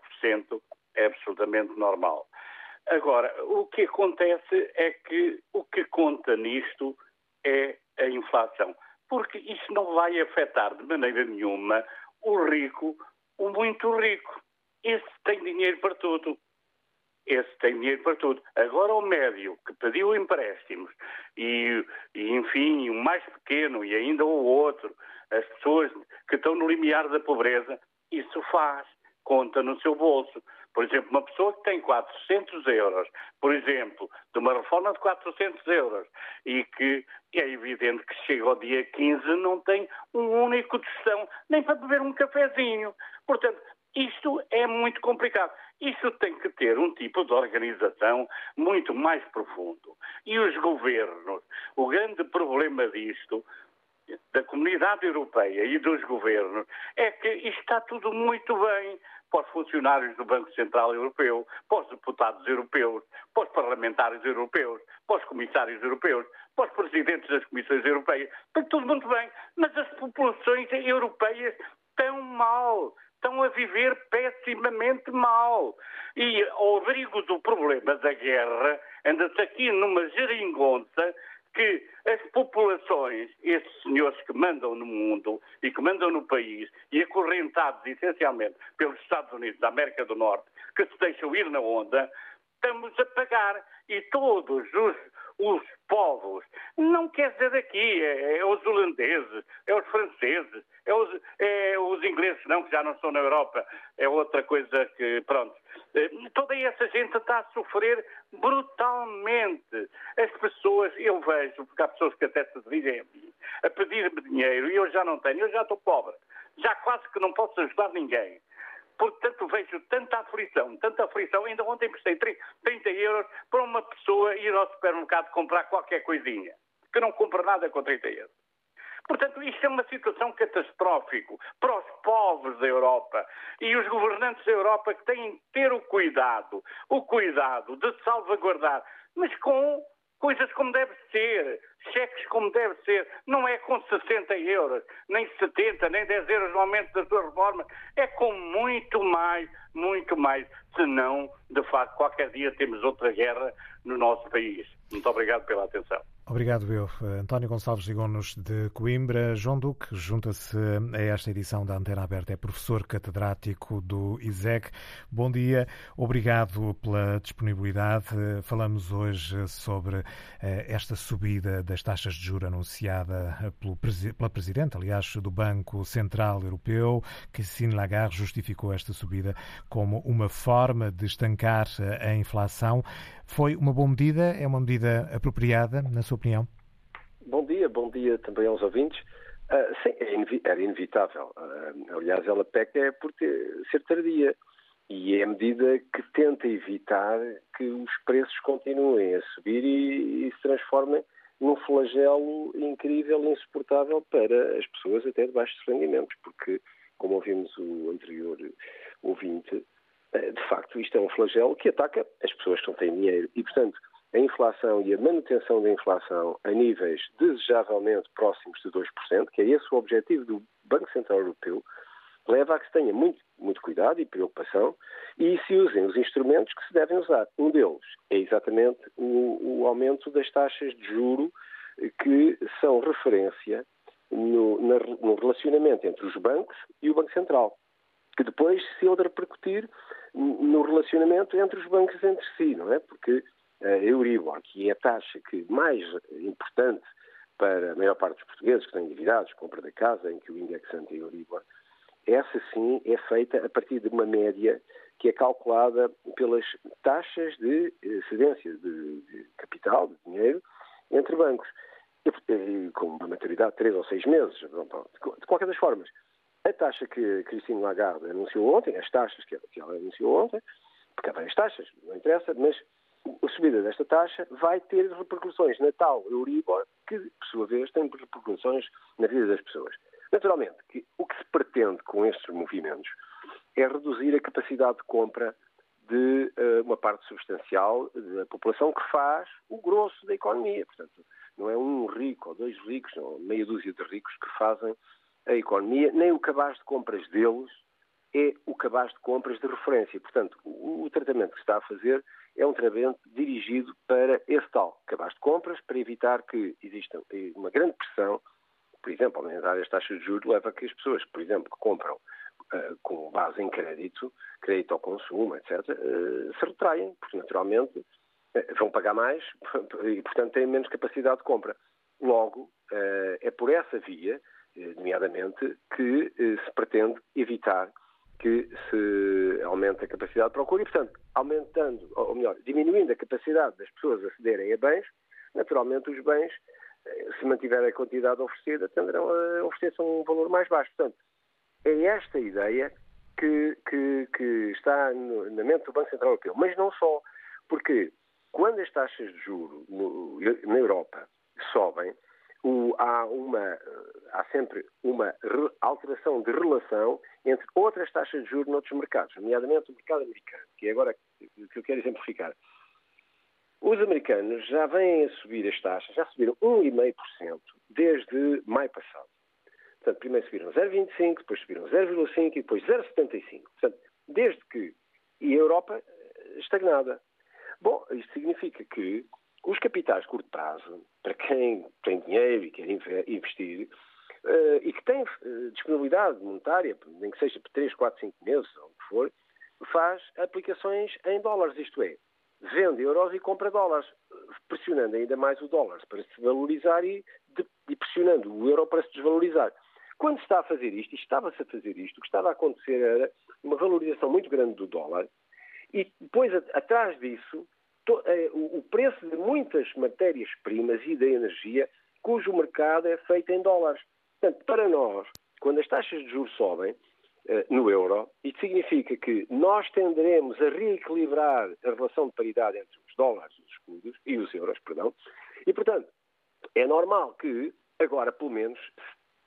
é absolutamente normal. Agora, o que acontece é que o que conta nisto é a inflação, porque isso não vai afetar de maneira nenhuma o rico, o muito rico. Esse tem dinheiro para tudo. Esse tem dinheiro para tudo. Agora o médio que pediu empréstimos e, e, enfim, o mais pequeno e ainda o outro, as pessoas que estão no limiar da pobreza, isso faz, conta no seu bolso. Por exemplo, uma pessoa que tem 400 euros, por exemplo, de uma reforma de 400 euros, e que é evidente que chega ao dia 15 não tem um único tostão, nem para beber um cafezinho. Portanto, isto é muito complicado. Isto tem que ter um tipo de organização muito mais profundo. E os governos, o grande problema disto, da comunidade europeia e dos governos, é que isto está tudo muito bem para os funcionários do Banco Central Europeu, para os deputados europeus, para os parlamentares europeus, para os comissários europeus, para os presidentes das comissões europeias. Está tudo muito bem, mas as populações europeias estão mal estão a viver pessimamente mal. E ao abrigo do problema da guerra, anda-se aqui numa geringonça que as populações, esses senhores que mandam no mundo e que mandam no país, e acorrentados essencialmente pelos Estados Unidos da América do Norte, que se deixam ir na onda, estamos a pagar. E todos os os povos. Não quer dizer daqui, é, é, os holandeses, é os franceses, é os, é os ingleses, não, que já não estão na Europa, é outra coisa que, pronto. Eh, toda essa gente está a sofrer brutalmente. As pessoas, eu vejo, porque há pessoas que até se dirigem a mim, a pedir-me dinheiro e eu já não tenho, eu já estou pobre. Já quase que não posso ajudar ninguém. Portanto, vejo tanta aflição, tanta aflição. Ainda ontem prestei 30 euros para uma pessoa ir ao supermercado comprar qualquer coisinha, que não compra nada com 30 euros. Portanto, isto é uma situação catastrófica para os povos da Europa. E os governantes da Europa que têm que ter o cuidado, o cuidado de salvaguardar, mas com coisas como deve ser, cheques como deve ser, não é com 60 euros, nem 70, nem 10 euros no aumento da sua reforma, é com muito mais, muito mais, senão, de facto, qualquer dia temos outra guerra no nosso país. Muito obrigado pela atenção. Obrigado, eu. António Gonçalves Ligonos de Coimbra. João Duque junta-se a esta edição da Antena Aberta. É professor catedrático do ISEC. Bom dia. Obrigado pela disponibilidade. Falamos hoje sobre eh, esta subida das taxas de juros anunciada pelo, pela Presidente, aliás, do Banco Central Europeu. Christine Lagarde justificou esta subida como uma forma de estancar a inflação. Foi uma boa medida? É uma medida apropriada, na sua opinião? Bom dia, bom dia também aos ouvintes. Uh, sim, é era inevitável. Uh, aliás, ela peca é por ter, ser tardia. E é a medida que tenta evitar que os preços continuem a subir e, e se transformem num flagelo incrível, insuportável para as pessoas até de baixos rendimentos, porque, como ouvimos o anterior ouvinte, de facto, isto é um flagelo que ataca as pessoas que não têm dinheiro. E, portanto, a inflação e a manutenção da inflação a níveis desejavelmente próximos de 2%, que é esse o objetivo do Banco Central Europeu, leva a que se tenha muito, muito cuidado e preocupação e se usem os instrumentos que se devem usar. Um deles é exatamente o, o aumento das taxas de juro que são referência no, na, no relacionamento entre os bancos e o Banco Central que depois se hão repercutir no relacionamento entre os bancos entre si, não é? Porque a Euribor, que é a taxa que mais importante para a maior parte dos portugueses que têm endividados, compra da casa, em que o indexante é Euribor, essa sim é feita a partir de uma média que é calculada pelas taxas de cedência de, de capital, de dinheiro, entre bancos, com uma maturidade de três ou seis meses. De qualquer das formas, a taxa que Christine Lagarde anunciou ontem, as taxas que ela anunciou ontem, porque há várias taxas, não interessa, mas a subida desta taxa vai ter repercussões na tal Euribor, que, por sua vez, tem repercussões na vida das pessoas. Naturalmente, que o que se pretende com estes movimentos é reduzir a capacidade de compra de uh, uma parte substancial da população que faz o grosso da economia. Portanto, não é um rico ou dois ricos, não, meia dúzia de ricos que fazem a economia, nem o cabaz de compras deles é o cabaz de compras de referência. Portanto, o, o tratamento que se está a fazer é um tratamento dirigido para esse tal cabaz de compras, para evitar que exista uma grande pressão, por exemplo, aumentar as taxas de juros leva a que as pessoas, por exemplo, que compram uh, com base em crédito, crédito ao consumo, etc., uh, eh, se retraem, porque naturalmente vão pagar mais e, portanto, têm menos capacidade de compra. Logo, é por essa via eh, nomeadamente, que eh, se pretende evitar que se aumente a capacidade de procura e, portanto, aumentando, ou melhor, diminuindo a capacidade das pessoas acederem a bens, naturalmente os bens, eh, se mantiver a quantidade oferecida, tenderão a oferecer-se um valor mais baixo. Portanto, é esta ideia que, que, que está no, na mente do Banco Central Europeu. Mas não só, porque quando as taxas de juro no, na Europa sobem, o, há, uma, há sempre uma alteração de relação entre outras taxas de juros noutros mercados, nomeadamente o mercado americano, que é agora que eu quero exemplificar. Os americanos já vêm a subir as taxas, já subiram 1,5% desde maio passado. Portanto, primeiro subiram 0,25%, depois subiram 0,5% e depois 0,75%. Portanto, desde que. E a Europa eh, estagnada. Bom, isto significa que os capitais de curto prazo, para quem tem dinheiro e quer investir, uh, e que tem uh, disponibilidade monetária, nem que seja por 3, 4, 5 meses, ou o que for, faz aplicações em dólares, isto é, vende euros e compra dólares, pressionando ainda mais o dólar para se valorizar e, pressionando o euro para se desvalorizar. Quando se está a fazer isto, e estava-se a fazer isto, o que estava a acontecer era uma valorização muito grande do dólar, e depois, atrás disso, o preço de muitas matérias-primas e da energia, cujo mercado é feito em dólares. Portanto, para nós, quando as taxas de juros sobem, no euro, e significa que nós tenderemos a reequilibrar a relação de paridade entre os dólares os escudos, e os euros, perdão, e portanto é normal que agora pelo menos,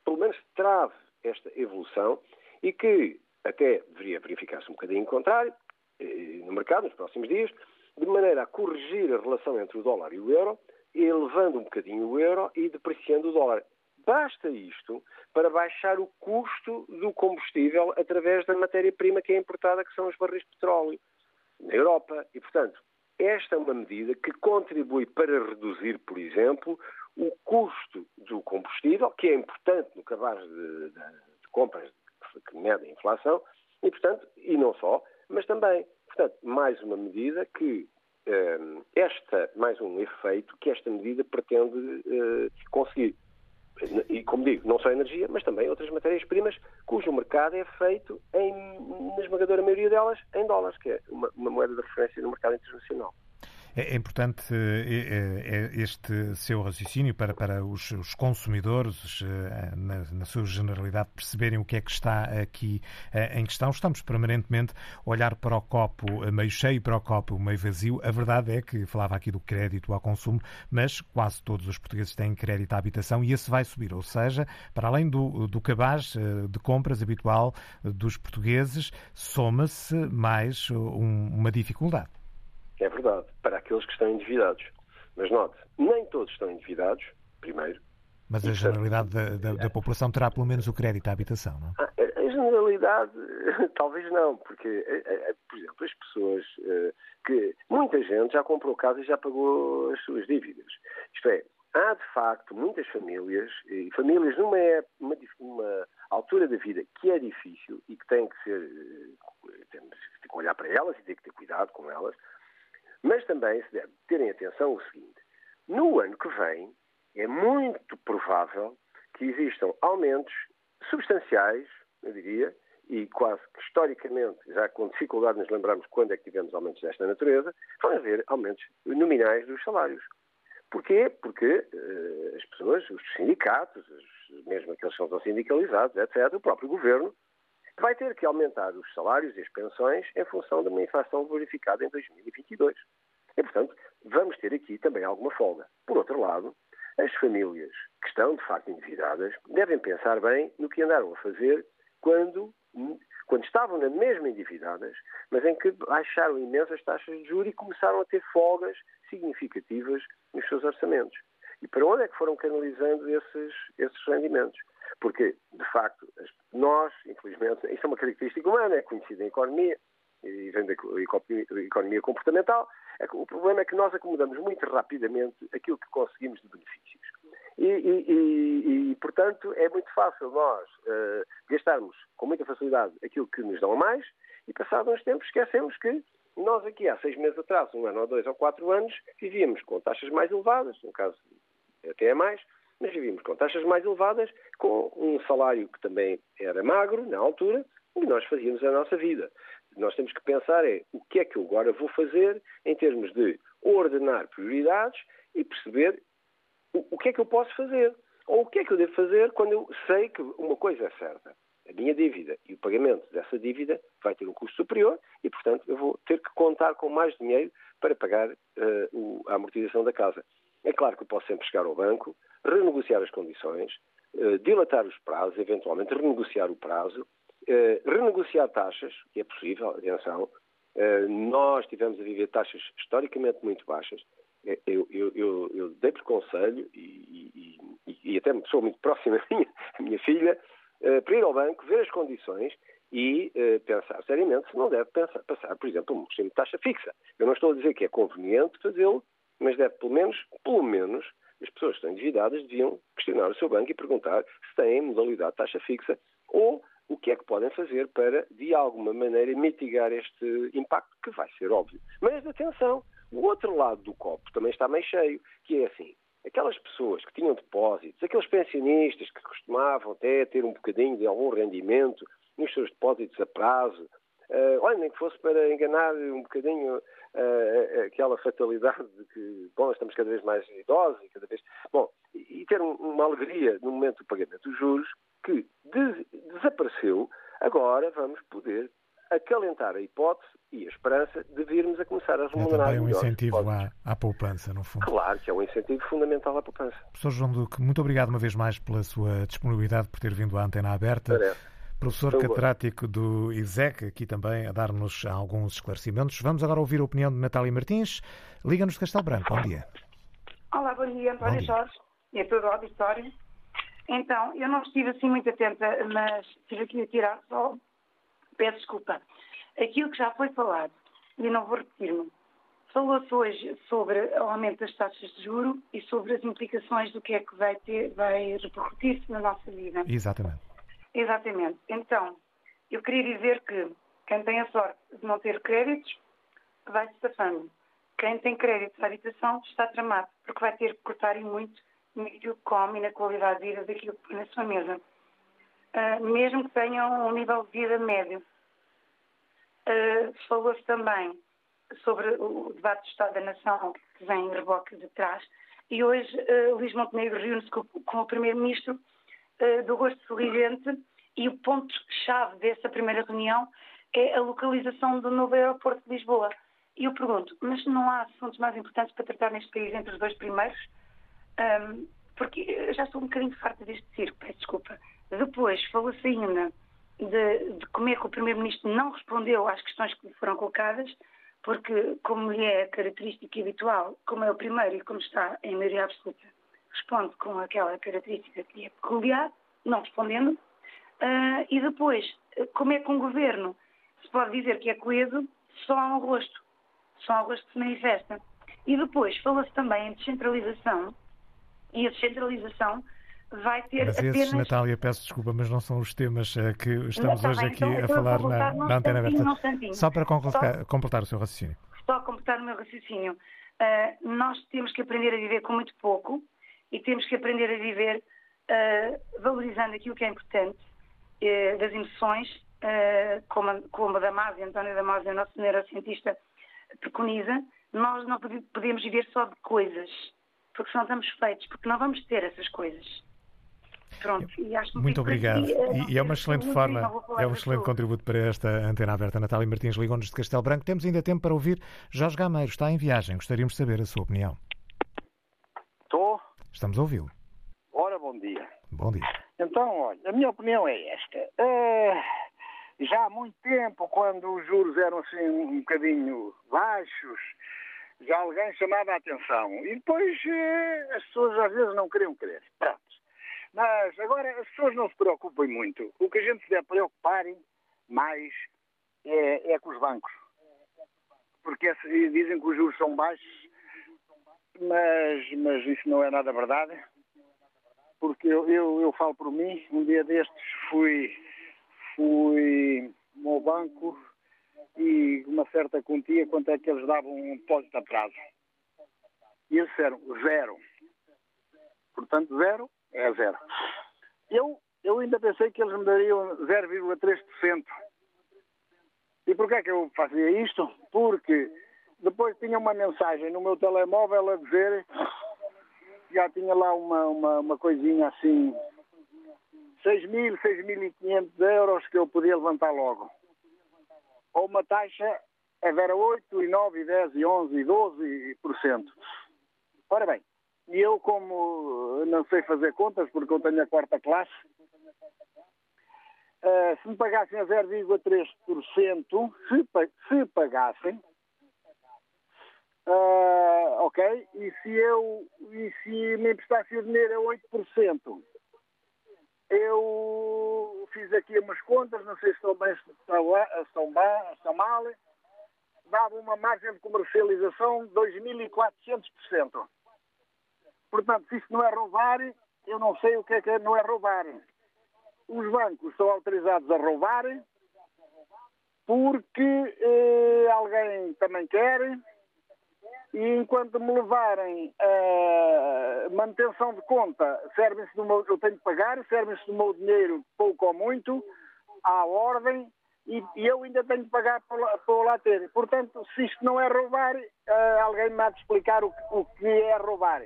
pelo menos trave esta evolução e que até deveria verificar-se um bocadinho contrário eh, no mercado nos próximos dias, de maneira a corrigir a relação entre o dólar e o euro, elevando um bocadinho o euro e depreciando o dólar. Basta isto para baixar o custo do combustível através da matéria-prima que é importada, que são os barris de petróleo, na Europa. E, portanto, esta é uma medida que contribui para reduzir, por exemplo, o custo do combustível, que é importante no cabaz de, de, de compras que mede a inflação, e, portanto, e não só, mas também, portanto, mais uma medida que eh, esta, mais um efeito que esta medida pretende eh, conseguir. E, como digo, não só energia, mas também outras matérias-primas, cujo mercado é feito, em, na esmagadora maioria delas, em dólares, que é uma, uma moeda de referência no mercado internacional. É, é importante é, é este seu raciocínio para, para os, os consumidores, eh, na, na, sua generalidade, perceberem o que é que está aqui eh, em questão. Estamos permanentemente a olhar para o copo meio cheio para o copo meio vazio. A verdade é que falava aqui do crédito ao consumo, mas quase todos os portugueses têm crédito à habitação e esse vai subir. Ou seja, para além do, do cabaz de compras habitual dos portugueses, soma-se mais um, uma dificuldade. É verdade, para aqueles que estão endividados. Mas note, nem todos estão endividados, primeiro. Mas a generalidade da, da, da, população terá pelo menos o crédito à habitação, não? Ah, a, a generalidade, talvez não, porque, a, a, por exemplo, as pessoas uh, que. Muita gente já comprou casa e já pagou as suas dívidas. Isto é, há de facto muitas famílias, e famílias numa, uma, uma altura da vida que é difícil e que tem que ser. Temos que olhar para elas e ter que ter cuidado com elas mas também se deve terem atenção o seguinte: no ano que vem, é muito provável que existam aumentos substanciais, eu diria, e quase que historicamente, já com dificuldade nos lembrarmos quando é que tivemos aumentos desta natureza, vão haver aumentos nominais dos salários. Porquê? Porque uh, as pessoas, os sindicatos, os, mesmo aqueles que são sindicalizados, etc., o próprio governo, vai ter que aumentar os salários e as pensões em função de uma inflação verificada em 2022. E, portanto, vamos ter aqui também alguma folga. Por outro lado, as famílias que estão, de facto, endividadas devem pensar bem no que andaram a fazer quando, quando estavam na mesma endividadas, mas em que baixaram imensas taxas de juros e começaram a ter folgas significativas nos seus orçamentos. E para onde é que foram canalizando esses, esses rendimentos? Porque, de facto, nós, infelizmente, isso é uma característica humana, é conhecida em economia, e vem da economia comportamental. É o problema é que nós acomodamos muito rapidamente aquilo que conseguimos de benefícios. E, e, e, e portanto, é muito fácil nós uh, gastarmos com muita facilidade aquilo que nos dão a mais e, passados uns tempos, esquecemos que nós aqui há seis meses atrás, um ano ou dois ou quatro anos, vivíamos com taxas mais elevadas, no caso até é mais, mas vivíamos com taxas mais elevadas, com um salário que também era magro na altura, e nós fazíamos a nossa vida. Nós temos que pensar é o que é que eu agora vou fazer em termos de ordenar prioridades e perceber o, o que é que eu posso fazer. Ou o que é que eu devo fazer quando eu sei que uma coisa é certa. A minha dívida e o pagamento dessa dívida vai ter um custo superior e, portanto, eu vou ter que contar com mais dinheiro para pagar uh, o, a amortização da casa. É claro que eu posso sempre chegar ao banco, renegociar as condições, uh, dilatar os prazos, eventualmente renegociar o prazo, uh, renegociar taxas, que é possível, atenção. nós tivemos a viver taxas historicamente muito baixas. Eu, eu, eu, eu dei por conselho e, e, e, até uma pessoa muito próxima a minha, minha filha, para ir ao banco, ver as condições e pensar seriamente se não deve pensar, passar, por exemplo, um regime de taxa fixa. Eu não estou a dizer que é conveniente fazê-lo, mas deve pelo menos, pelo menos, as pessoas que estão endividadas deviam questionar o seu banco e perguntar se têm modalidade de taxa fixa ou o que é que podem fazer para, de alguma maneira, mitigar este impacto, que vai ser óbvio. Mas atenção, o outro lado do copo também está meio cheio, que é assim, aquelas pessoas que tinham depósitos, aqueles pensionistas que costumavam até ter um bocadinho de algum rendimento nos seus depósitos a prazo, uh, olha, nem que fosse para enganar um bocadinho uh, aquela fatalidade de que, bom, estamos cada vez mais idosos e cada vez. Bom, e ter uma alegria no momento do pagamento dos juros que de, desapareceu Agora vamos poder acalentar a hipótese e a esperança de virmos a começar a remunerar É também um incentivo à, à, poupança, no fundo. Claro que é um incentivo fundamental à poupança. Professor João Duque, muito obrigado uma vez mais pela sua disponibilidade por ter vindo à antena aberta. Professor Foi catedrático do ISEC, aqui também a dar-nos alguns esclarecimentos. Vamos agora ouvir a opinião de Natália Martins. Liga-nos de Castelo Branco. Bom dia. Olá, bom dia, António bom dia. Jorge e a todo o auditório. Então, eu não estive assim muito atenta, mas estive aqui a tirar só. Peço desculpa. Aquilo que já foi falado, e não vou repetir-me, falou-se hoje sobre o aumento das taxas de juro e sobre as implicações do que é que vai, ter, vai repercutir-se na nossa vida. Exatamente. Exatamente. Então, eu queria dizer que quem tem a sorte de não ter créditos vai se safando. Quem tem créditos à habitação está tramado, porque vai ter que cortar e muito naquilo que come e na qualidade de vida daquilo que põe na sua mesa. Uh, mesmo que tenham um nível de vida médio. Uh, Falou-se também sobre o debate do Estado da Nação, que vem em reboque de trás, e hoje uh, Luís Montenegro reúne-se com, com, o Primeiro-Ministro uh, do Gosto Sorridente e o ponto-chave dessa primeira reunião é a localização do novo aeroporto de Lisboa. E eu pergunto, mas não há assuntos mais importantes para tratar neste país entre os dois primeiros? Um, porque já estou um bocadinho farta deste circo, peço desculpa. Depois falou-se ainda de, de como é que o Primeiro-Ministro não respondeu às questões que lhe foram colocadas, porque, como lhe é característica habitual, como é o primeiro e como está em maioria absoluta, responde com aquela característica que é peculiar, não respondendo. Uh, e depois, como é que um governo se pode dizer que é coeso só há um rosto, só há um rosto que se manifesta. E depois, fala-se também em descentralização, e a descentralização vai ter mas esses, apenas... Natália, peço desculpa, mas não são os temas eh, que estamos hoje aqui então, a falar na, na antena aberta. Só para completar, Só... completar, o seu raciocínio. Só completar o meu raciocínio. Uh, nós temos que aprender a viver com muito pouco e temos que aprender a viver uh, valorizando aquilo que é importante, uh, das emoções, como, a, como a Damásia, António Damásia, nosso neurocientista, preconiza. Nós não podemos viver só de coisas, porque senão estamos feitos, porque não vamos ter essas coisas. Pronto, Muito obrigado. E, e, é uma excelente forma, é um excelente contributo para esta antena aberta. Natália Martins ligou-nos de Castelo Branco. Temos ainda tempo para ouvir Jorge Gameiro. Está em viagem. Gostaríamos de saber a sua opinião. Estamos a ouvi-lo. Ora, bom dia. Bom dia. Então, olha, a minha opinião é esta. Uh, já há muito tempo, quando os juros eram assim um bocadinho baixos, já alguém chamava a atenção. E depois uh, as pessoas às vezes não queriam crer. Pronto. Mas agora as pessoas não se preocupem muito. O que a gente se deve preocupar mais é, é com os bancos. Porque dizem que os juros são baixos, mas, mas isso não é nada verdade. Porque eu, eu, eu falo por mim, um dia destes fui, fui ao banco e uma certa quantia, quanto é que eles davam um depósito a prazo. E eles disseram zero. Portanto, zero é zero. Eu, eu ainda pensei que eles me dariam 0,3%. E porquê é que eu fazia isto? Porque depois tinha uma mensagem no meu telemóvel a dizer já tinha lá uma, uma, uma coisinha assim 6.000, 6.500 euros que eu podia levantar logo. Ou uma taxa a ver 8, e 9, e 10, e 11, e 12%. Ora bem, e eu, como não sei fazer contas, porque eu tenho a quarta classe, uh, se me pagassem a 0,3%, se, se pagassem, uh, ok, e se eu e se me emprestasse o dinheiro a 8%, eu fiz aqui umas contas, não sei se estão bem, se estão, bem, estão mal, dava uma margem de comercialização de 2.400%. Portanto, se isto não é roubar, eu não sei o que é que não é roubar. Os bancos são autorizados a roubar porque eh, alguém também quer e enquanto me levarem a manutenção de conta, servem-se do meu, eu tenho que pagar, servem-se do meu dinheiro pouco ou muito, à ordem, e, e eu ainda tenho que pagar para, para lá ter. Portanto, se isto não é roubar, uh, alguém me há de explicar o, o que é roubar.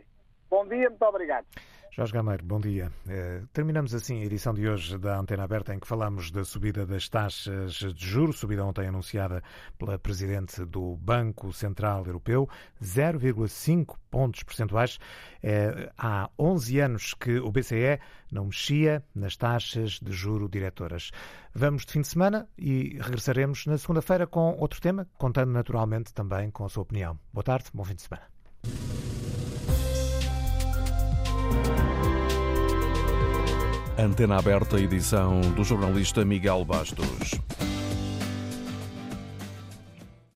Bom dia, muito obrigado. Jorge Gameiro, bom dia. Eh, terminamos assim a edição de hoje da Antena Aberta, em que falamos da subida das taxas de juros, subida ontem anunciada pela Presidente do Banco Central Europeu, 0,5 pontos percentuais. É, há 11 anos que o BCE não mexia nas taxas de juro diretoras. Vamos de fim de semana e regressaremos na segunda-feira com outro tema, contando naturalmente também com a sua opinião. Boa tarde, bom fim de semana. Antena aberta, edição do jornalista Miguel Bastos.